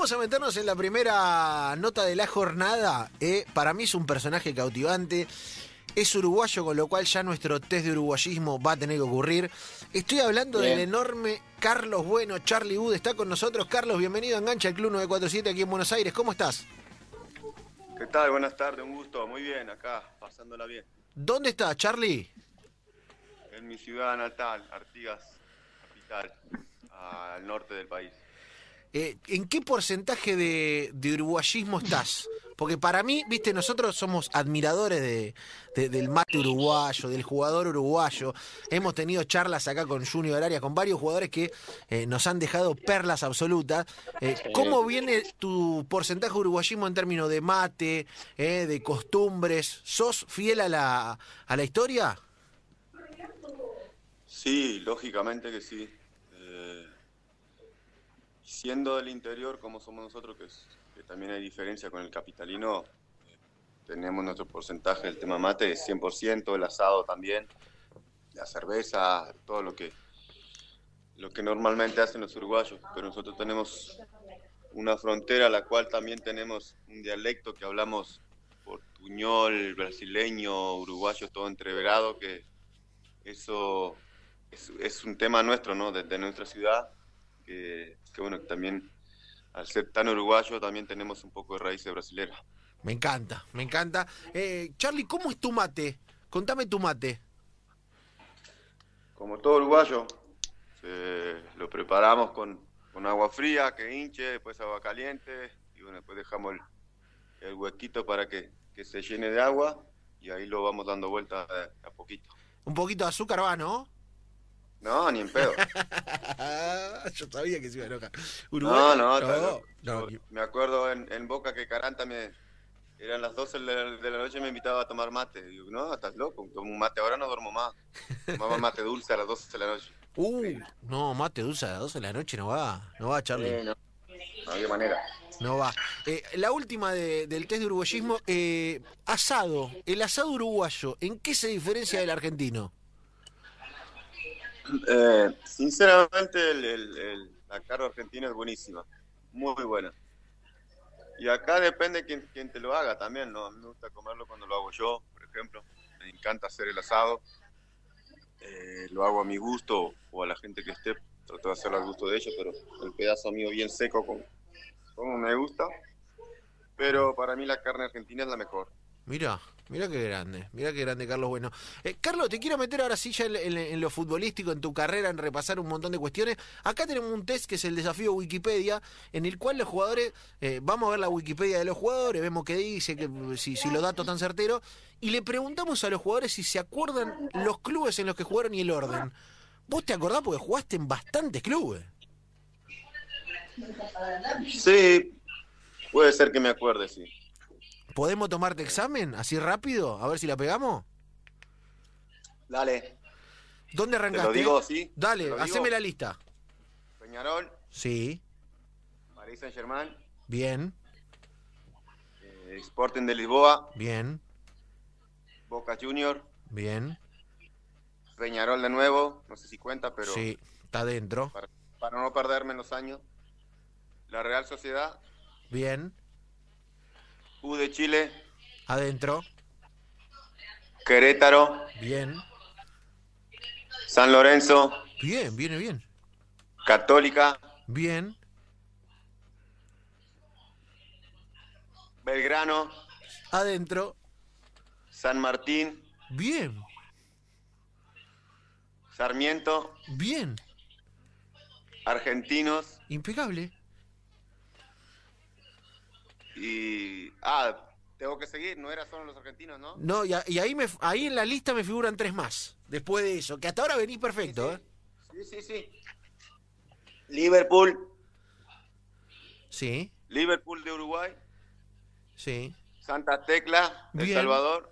Vamos a meternos en la primera nota de la jornada. Eh, para mí es un personaje cautivante. Es uruguayo, con lo cual ya nuestro test de uruguayismo va a tener que ocurrir. Estoy hablando Bien. del enorme Carlos Bueno. Charlie Wood está con nosotros. Carlos, bienvenido a Engancha el Club 947 aquí en Buenos Aires. ¿Cómo estás? ¿Qué tal? Buenas tardes, un gusto. Muy bien, acá, pasándola bien. ¿Dónde estás, Charlie? En mi ciudad natal, Artigas, capital, al norte del país. Eh, ¿En qué porcentaje de, de uruguayismo estás? Porque para mí, viste, nosotros somos admiradores de, de- del mate uruguayo, del jugador uruguayo. Hemos tenido charlas acá con Junior Arias, con varios jugadores que eh, nos han dejado perlas absolutas. Eh, ¿Cómo viene tu porcentaje de uruguayismo en términos de mate, de costumbres? ¿Sos fiel a la, a la historia? Sí, lógicamente que sí. Eh, siendo del interior como somos nosotros, que, es- que también hay diferencia con el capitalino, eh, tenemos nuestro porcentaje del tema mate, es 100%, el asado también, la cerveza, todo lo que, lo que normalmente hacen los uruguayos, pero nosotros tenemos una frontera a la cual también tenemos un dialecto que hablamos portuñol, brasileño, uruguayo, todo entreverado, que eso es, es un tema nuestro, ¿no? Desde nuestra ciudad, que, que bueno, que también al ser tan uruguayo también tenemos un poco de raíces brasileras. Me encanta, me encanta. Eh, Charlie, ¿cómo es tu mate? Contame tu mate. Como todo uruguayo, eh, lo preparamos con, con agua fría, que hinche, después agua caliente, y bueno, después dejamos el, el huequito para que, que se llene de agua, y ahí lo vamos dando vuelta a, a poquito. Un poquito de azúcar va, ¿no? No, ni en pedo. Yo sabía que se iba a enojar. No, Uruguay- no, no, no, Me acuerdo en, en Boca que Caranta me. Eran las 12 de la, noche y me invitaba a tomar mate. Digo, no, estás loco, tomo un mate ahora no duermo más. Tomaba mate dulce a las 12 de la noche. Uh, no, mate dulce a las 12 de la noche no va. No va, Charlie. Eh, no. no había manera. No va. Eh, la última de- del test de uruguayismo. eh, asado. El asado uruguayo, ¿en qué se diferencia del argentino? Eh, sinceramente, el, la carne argentina es buenísima. Muy buena. Y acá depende quién, te lo haga también, ¿no? Me gusta comerlo cuando lo hago yo, por ejemplo. Me encanta hacer el asado. Eh, lo hago a mi gusto o a la gente que esté. Trato de hacerlo al gusto de ellos, pero el pedazo mío bien seco como, como me gusta. Pero para mí la carne argentina es la mejor. Mira, mira qué grande, mira qué grande Carlos Bueno. Eh, Carlos, te quiero meter ahora sí ya en, lo futbolístico, en tu carrera, en repasar un montón de cuestiones. Acá tenemos un test que es el desafío Wikipedia, en el cual los jugadores, eh, vamos a ver la Wikipedia de los jugadores, vemos qué dice, que, si, si los datos están certeros, y le preguntamos a los jugadores si se acuerdan los clubes en los que jugaron y el orden. ¿Vos te acordás porque jugaste en bastantes clubes? Sí, puede ser que me acuerde, sí. ¿Podemos tomarte examen así rápido? A ver si la pegamos. Dale. ¿Dónde Te arrancaste? lo digo, sí. Dale, Te digo. haceme la lista. Peñarol, Sí, Paris Saint Germain, bien, eh, Sporting de Lisboa, bien, Boca Junior, bien. Peñarol de nuevo, no sé si cuenta, pero Sí, está dentro. para, para no perderme en los años. La Real Sociedad, Bien, U de Chile, adentro. Querétaro, Bien, San Lorenzo, bien, viene bien. Católica, Bien, Belgrano, adentro. San Martín, Bien, Sarmiento, bien. Argentinos. Impecable. Y... Ah, tengo que seguir, no era solo los argentinos, ¿no? No, y, a- y ahí, me, ahí en la lista me figuran tres más. Después de eso, que hasta ahora venís perfecto, ¿eh? Sí, sí, sí. Liverpool, Sí, Liverpool de Uruguay, sí. Santa Tecla de El. Salvador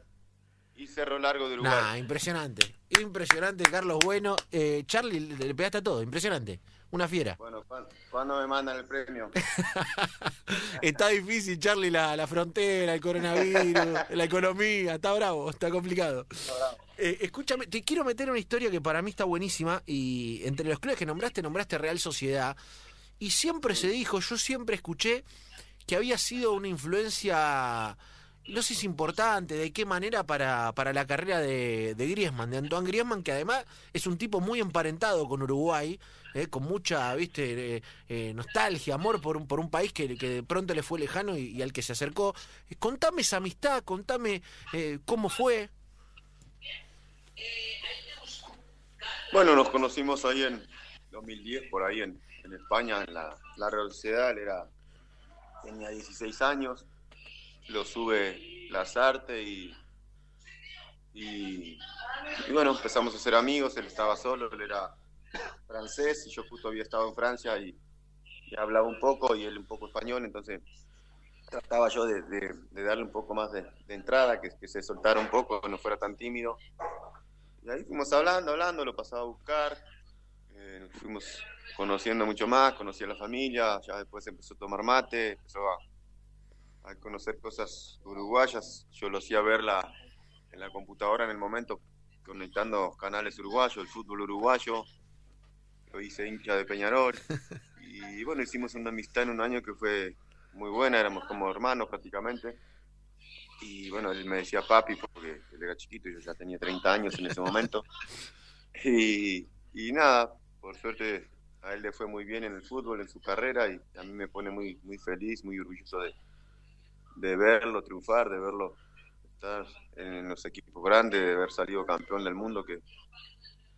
y Cerro Largo de Uruguay. Nah, impresionante. Impresionante, Carlos Bueno. Eh, Charlie, le pegaste a todo, impresionante. Una fiera. Bueno, ¿cuán- ¿cuándo me mandan el premio? Está difícil, Charlie, la, la frontera, el coronavirus, la economía, está bravo, está complicado. Eh, escúchame, te quiero meter una historia que para mí está buenísima y entre los clubes que nombraste, nombraste Real Sociedad. y siempre se dijo, yo siempre escuché que había sido una influencia, no sé si importante, de qué manera para, para la carrera de, Griezmann, de Antoine Griezmann, que además es un tipo muy emparentado con Uruguay, eh, con mucha, viste, eh, eh, nostalgia, amor por un, por un país que, que de pronto le fue lejano y, al que se acercó. Eh, contame esa amistad, contame eh, cómo fue. Bueno, nos conocimos ahí en 2010, por ahí en, en España, en la, la Real Sociedad. Era, tenía 16 años, lo sube Lazarte y, y, y bueno, empezamos a ser amigos. Él estaba solo, él era francés y yo justo había estado en Francia y, hablaba un poco y él un poco español, entonces trataba yo de, de- darle un poco más de, entrada, que, se soltara un poco, no fuera tan tímido. Y ahí fuimos hablando, hablando, lo pasaba a buscar, eh, nos fuimos conociendo mucho más, conocí a la familia, ya después empezó a tomar mate, empezó a, a conocer cosas uruguayas, yo lo hacía verla en la computadora en el momento, conectando canales uruguayos, el fútbol uruguayo, lo hice hincha de Peñarol, y bueno, hicimos una amistad en un año que fue muy buena, éramos como hermanos prácticamente. Y bueno, él me decía papi porque él era chiquito y yo ya tenía 30 años en ese momento. Y, y nada, por suerte a él le fue muy bien en el fútbol, en su carrera y a mí me pone muy, muy feliz, muy orgulloso de, de verlo triunfar, de verlo estar en los equipos grandes, de haber salido campeón del mundo, que,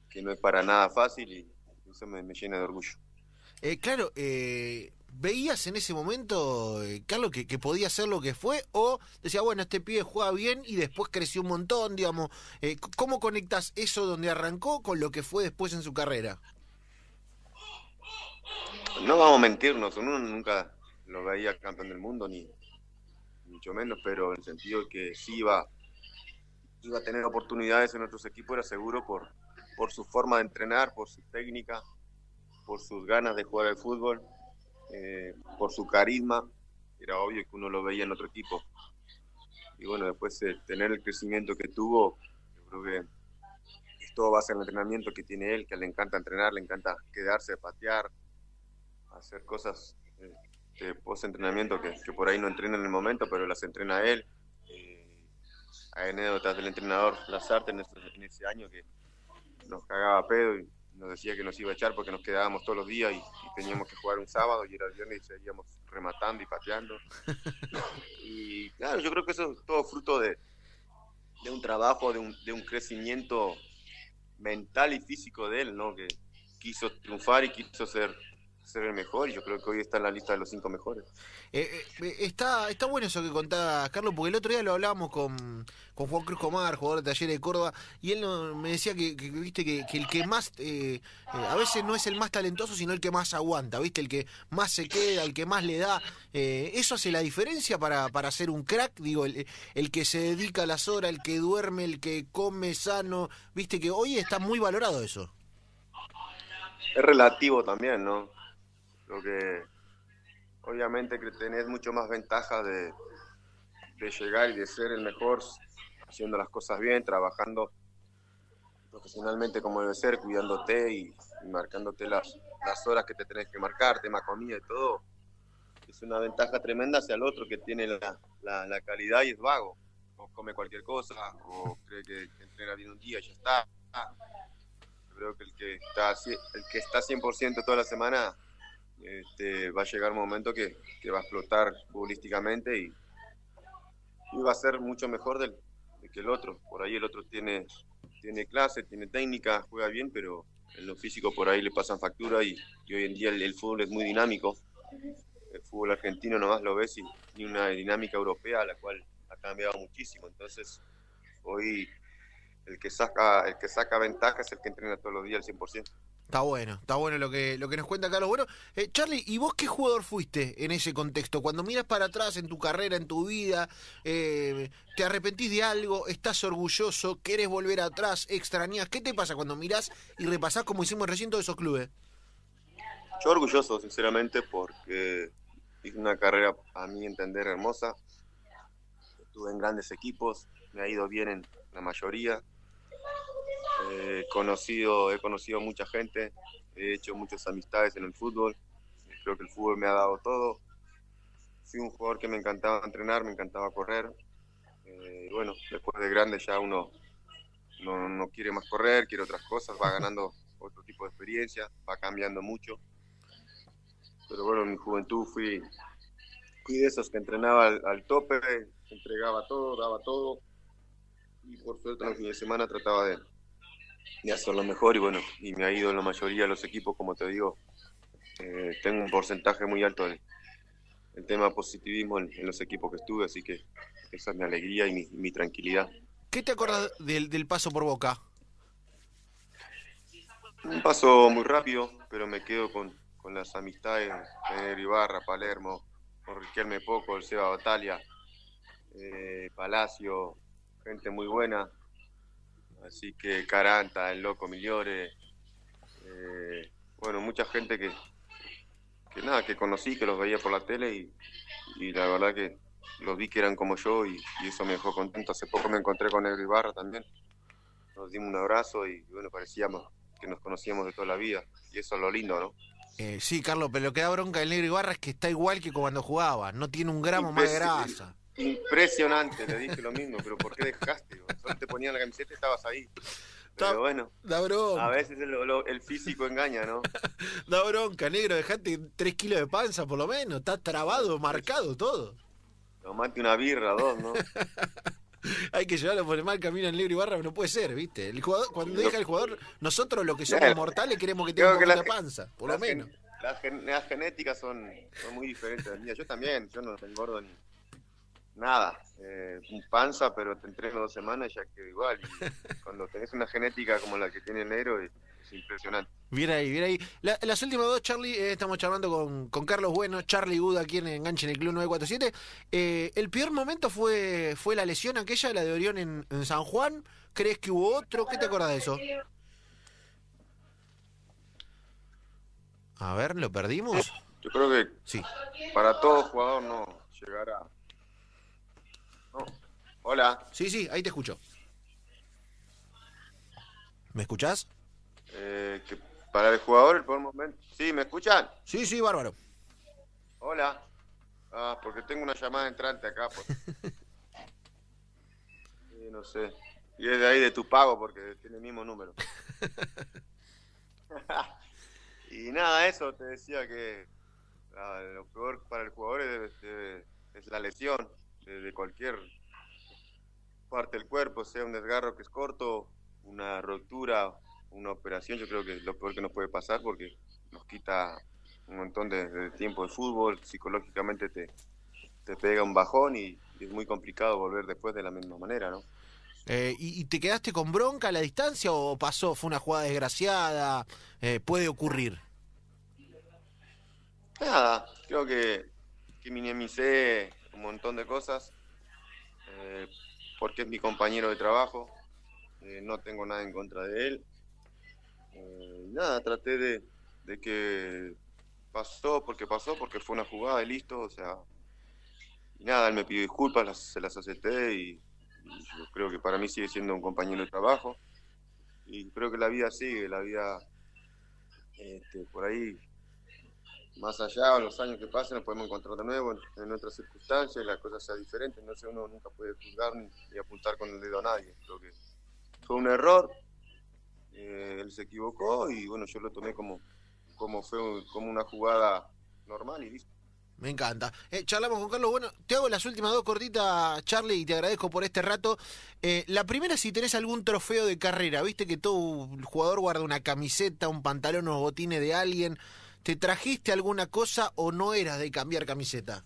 que no es para nada fácil y eso me, me llena de orgullo. Eh, claro, eh, ¿veías en ese momento, eh, Carlos, que, que podía ser lo que fue? ¿O decía, bueno, este pibe juega bien y después creció un montón, digamos? Eh, ¿Cómo conectas eso donde arrancó con lo que fue después en su carrera? No vamos a mentirnos, uno nunca lo veía campeón del mundo, ni mucho menos, pero en el sentido de que sí iba, iba a tener oportunidades en otros equipos, era seguro por, por su forma de entrenar, por su técnica, por sus ganas de jugar al fútbol, eh, por su carisma. Era obvio que uno lo veía en otro equipo. Y bueno, después eh, tener el crecimiento que tuvo, yo creo que todo base en el entrenamiento que tiene él, que le encanta entrenar, le encanta quedarse, patear, hacer cosas eh, de post-entrenamiento que, que por ahí no entrena en el momento, pero las entrena él. Eh, hay anécdotas del entrenador Lazarte en ese, en ese año que nos cagaba a pedo y nos decía que nos iba a echar porque nos quedábamos todos los días y, y teníamos que jugar un sábado y era el viernes y seguíamos rematando y pateando. y claro, yo creo que eso es todo fruto de, de un trabajo, de un, de un crecimiento mental y físico de él, ¿no? Que quiso triunfar y quiso ser, ser el mejor y yo creo que hoy está en la lista de los cinco mejores. Eh, eh, eh, está, está bueno eso que contás, Carlos, porque el otro día lo hablábamos con, con Juan Cruz Comar, jugador de Talleres de Córdoba, y él no- me decía que, que, viste que, que el que más, eh, eh, a veces no es el más talentoso, sino el que más aguanta, viste, el que más se queda, el que más le da. Eh, eso hace la diferencia para, para ser un crack, digo, el, el que se dedica a las horas, el que duerme, el que come sano, viste que hoy está muy valorado eso. Es relativo también, ¿no? Creo que obviamente que tenés mucho más ventaja de, de llegar y de ser el mejor haciendo las cosas bien, trabajando profesionalmente como debe ser, cuidándote y, marcándote las, las horas que te tenés que marcar, tema comida y todo. Es una ventaja tremenda hacia el otro que tiene la, la, la calidad y es vago. O come cualquier cosa, o cree que, entrena bien un día y ya está. Creo que el que está, el que está 100% toda la semana este, va a llegar un momento que, que va a explotar futbolísticamente y, y va a ser mucho mejor del, de que el otro. Por ahí el otro tiene, tiene clase, tiene técnica, juega bien, pero en lo físico por ahí le pasan factura y, y hoy en día el, el fútbol es muy dinámico. El fútbol argentino nomás lo ves y tiene una dinámica europea la cual ha cambiado muchísimo. Entonces, hoy el que saca, el que saca ventaja es el que entrena todos los días al 100%. Está bueno, está bueno lo que, lo que nos cuenta Carlos. Bueno, eh, Charlie, ¿y vos qué jugador fuiste en ese contexto? Cuando miras para atrás en tu carrera, en tu vida, eh, ¿te arrepentís de algo? ¿Estás orgulloso? ¿Querés volver atrás? ¿Extrañas? ¿Qué te pasa cuando mirás y repasás como hicimos recién todos esos clubes? Yo orgulloso, sinceramente, porque hice una carrera, a mi entender, hermosa. Estuve en grandes equipos, me ha ido bien en la mayoría. Eh, conocido, he conocido mucha gente, he hecho muchas amistades en el fútbol. creo que el fútbol me ha dado todo. Fui un jugador que me encantaba entrenar, me encantaba correr. Eh, bueno, después de grande ya uno no, no quiere más correr, quiere otras cosas, va ganando otro tipo de experiencia, va cambiando mucho. Pero bueno, en mi juventud fui, fui de esos que entrenaba al tope, entregaba todo, daba todo. Y por suerte en los fines de semana trataba de, de hacerlo mejor y bueno, y me ha ido en la mayoría de los equipos, como te digo, eh, tengo un porcentaje muy alto del el tema positivismo en, en, los equipos que estuve, así que esa es mi alegría y mi, mi tranquilidad. ¿Qué te acuerdas del, del, paso por Boca? Un paso muy rápido, pero me quedo con, con las amistades de Ibarra, Palermo, con Riquelme Poco, el Seba Batalia, eh, Palacio, gente muy buena. Así que Caranta, el Loco Migliore, eh, bueno, mucha gente que, que nada, que conocí, que los veía por la tele y, y la verdad que los vi que eran como yo y, y, eso me dejó contento. Hace poco me encontré con Negro Ibarra también. Nos dimos un abrazo y bueno, parecíamos que nos conocíamos de toda la vida. Y eso es lo lindo, ¿no? Eh, sí, Carlos, pero lo que da bronca del Negro Ibarra es que está igual que cuando jugaba. No tiene un gramo más de grasa. Impresionante, le dije lo mismo, pero ¿por qué dejaste? Solo te ponían la camiseta y estabas ahí. Pero bueno, da bronca. a veces el, el físico engaña, ¿no? da bronca, negro, dejate tres kilos de panza por lo menos, está trabado, marcado todo. Tomate una birra, dos, ¿no? Hay que llevarlo por el mal camino al negro y barra, no puede ser, ¿viste? El jugador, cuando deja el jugador, nosotros los que somos mortales queremos que tenga un poquito de panza, por lo menos. Las, las, genéticas son, son muy diferentes mías. Yo también, yo no engordo ni nada. Eh, un panza, pero te entreno dos semanas y ya quedo igual. Y cuando tenés una genética como la que tiene el negro, es, es impresionante. Bien ahí, bien ahí. La, las últimas dos, Charlie, eh, estamos charlando con, con, Carlos Bueno, Charlie Good aquí en Enganche en el Club 947. Eh, el peor momento fue, fue la lesión aquella, la de Orión en, en, San Juan. ¿Crees que hubo otro? ¿Qué te acuerdas de eso? A ver, ¿lo perdimos? Yo creo que sí. para todo jugador no llegar a. Hola. Sí, sí, ahí te escucho. ¿Me escuchás? Eh, que para el jugador el peor momento. ¿Sí, me escuchan? Sí, sí, bárbaro. Hola. Ah, porque tengo una llamada entrante acá. Sí, no sé. Y es de ahí de tu pago porque tiene el mismo número. y nada, eso te decía que lo peor para el jugador es, es, es la lesión de, de, cualquier parte del cuerpo, sea un desgarro que es corto, una ruptura, una operación, yo creo que es lo peor que nos puede pasar porque nos quita un montón de, de tiempo de fútbol, psicológicamente te, te pega un bajón y, y, es muy complicado volver después de la misma manera, ¿no? Eh, ¿y, ¿y, te quedaste con bronca a la distancia o pasó, fue una jugada desgraciada? Eh, ¿Puede ocurrir? Nada, creo que, que minimicé un montón de cosas, eh, porque es mi compañero de trabajo, eh, no tengo nada en contra de él. Eh, nada, traté de, de, que pasó porque pasó, porque fue una jugada y listo, o sea, nada, él me pidió disculpas, se las acepté y, y, yo creo que para mí sigue siendo un compañero de trabajo. Y creo que la vida sigue, la vida este, por ahí más allá, en los años que pasen, nos podemos encontrar de nuevo en, en otras circunstancias, la cosa sea diferente, entonces uno nunca puede juzgar ni, ni, apuntar con el dedo a nadie. Creo que fue un error, eh, él se equivocó y bueno, yo lo tomé como, como, fue, como una jugada normal y listo. Me encanta. Eh, charlamos con Carlos. Bueno, te hago las últimas dos cortitas, Charlie, y te agradezco por este rato. Eh, la primera, si tenés algún trofeo de carrera. Viste que todo jugador guarda una camiseta, un pantalón o botines de alguien. ¿Te trajiste alguna cosa o no eras de cambiar camiseta?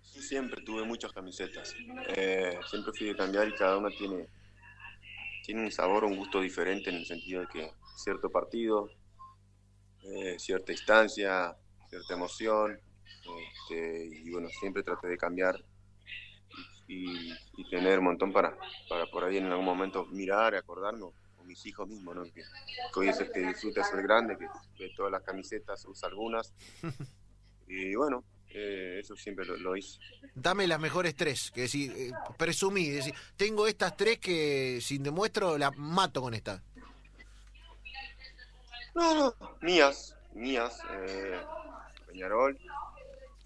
Siempre tuve muchas camisetas. Eh, siempre fui de cambiar y cada una tiene, tiene un sabor, un gusto diferente en el sentido de que cierto partido, eh, cierta instancia, cierta emoción. Este, y bueno, siempre traté de cambiar y, y, tener un montón para, para por ahí en algún momento mirar, acordarnos mis hijos mismos, ¿no? Que, que, hoy es el que disfruta ser grande, que ve todas las camisetas, usa algunas. Y bueno, eh, eso siempre lo, lo, hice. Dame las mejores tres, que si eh, presumí, decir, tengo estas tres que si demuestro las mato con esta. No, no, mías, mías, eh, Peñarol,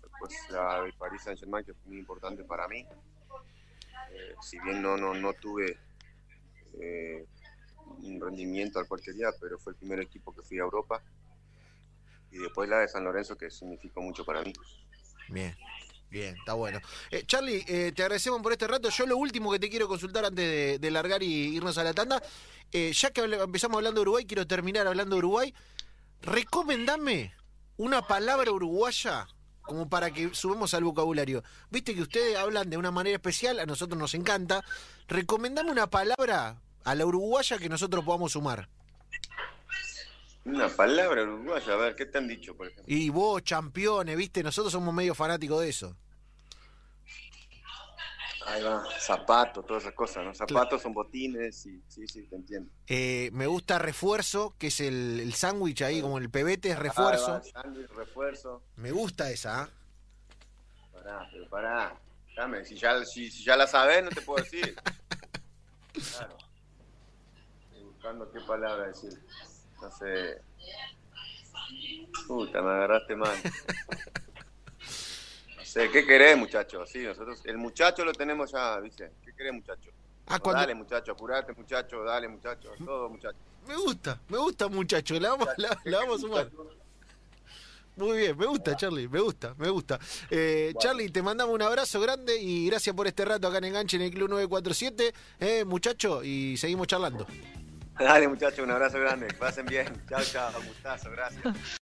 después la de Paris Saint Germain, que fue muy importante para mí. Eh, si bien no, no, no tuve un rendimiento al quería, pero fue el primer equipo que fui a Europa. Y después la de San Lorenzo, que significó mucho para mí. Bien. Bien, está bueno. Eh, Charlie, eh, te agradecemos por este rato. Yo lo último que te quiero consultar antes de, largar y irnos a la tanda, eh, ya que empezamos hablando de Uruguay, quiero terminar hablando de Uruguay. Recomendame una palabra uruguaya como para que subamos al vocabulario. Viste que ustedes hablan de una manera especial, a nosotros nos encanta. Recomendame una palabra a la uruguaya que nosotros podamos sumar. Una palabra uruguaya, a ver, ¿qué te han dicho, por ejemplo? Y vos, campeones, viste, nosotros somos medio fanáticos de eso. Ahí va, zapatos, todas esas cosas, ¿no? Zapatos son botines, y, sí, sí, te entiendo. Eh, me gusta refuerzo, que es el, el sándwich ahí, como el pebete es refuerzo. Sándwich, refuerzo. Me gusta esa, ¿ah? Pará, pero pará. Dame, si ya, si, si ya la sabes, no te puedo decir. Claro. Buscando qué palabra decir. No sé. Puta, me agarraste mal. No sé, ¿qué querés, muchacho? Sí, nosotros, el muchacho lo tenemos ya, dice. ¿Qué querés, muchacho? Ah, cuando- Dale, muchacho, apurate, muchacho, dale, muchacho, todo, muchacho. Me gusta, me gusta, muchacho. La vamos, la, la vamos a sumar. Muy bien, me gusta, Charlie, me gusta, me gusta. Eh, Charlie, te mandamos un abrazo grande y gracias por este rato acá en Enganche en el Club 947. Eh, muchacho, y seguimos charlando. Dale, muchacho, un abrazo grande. Pasen bien. Chao, chao, gustazo, gracias.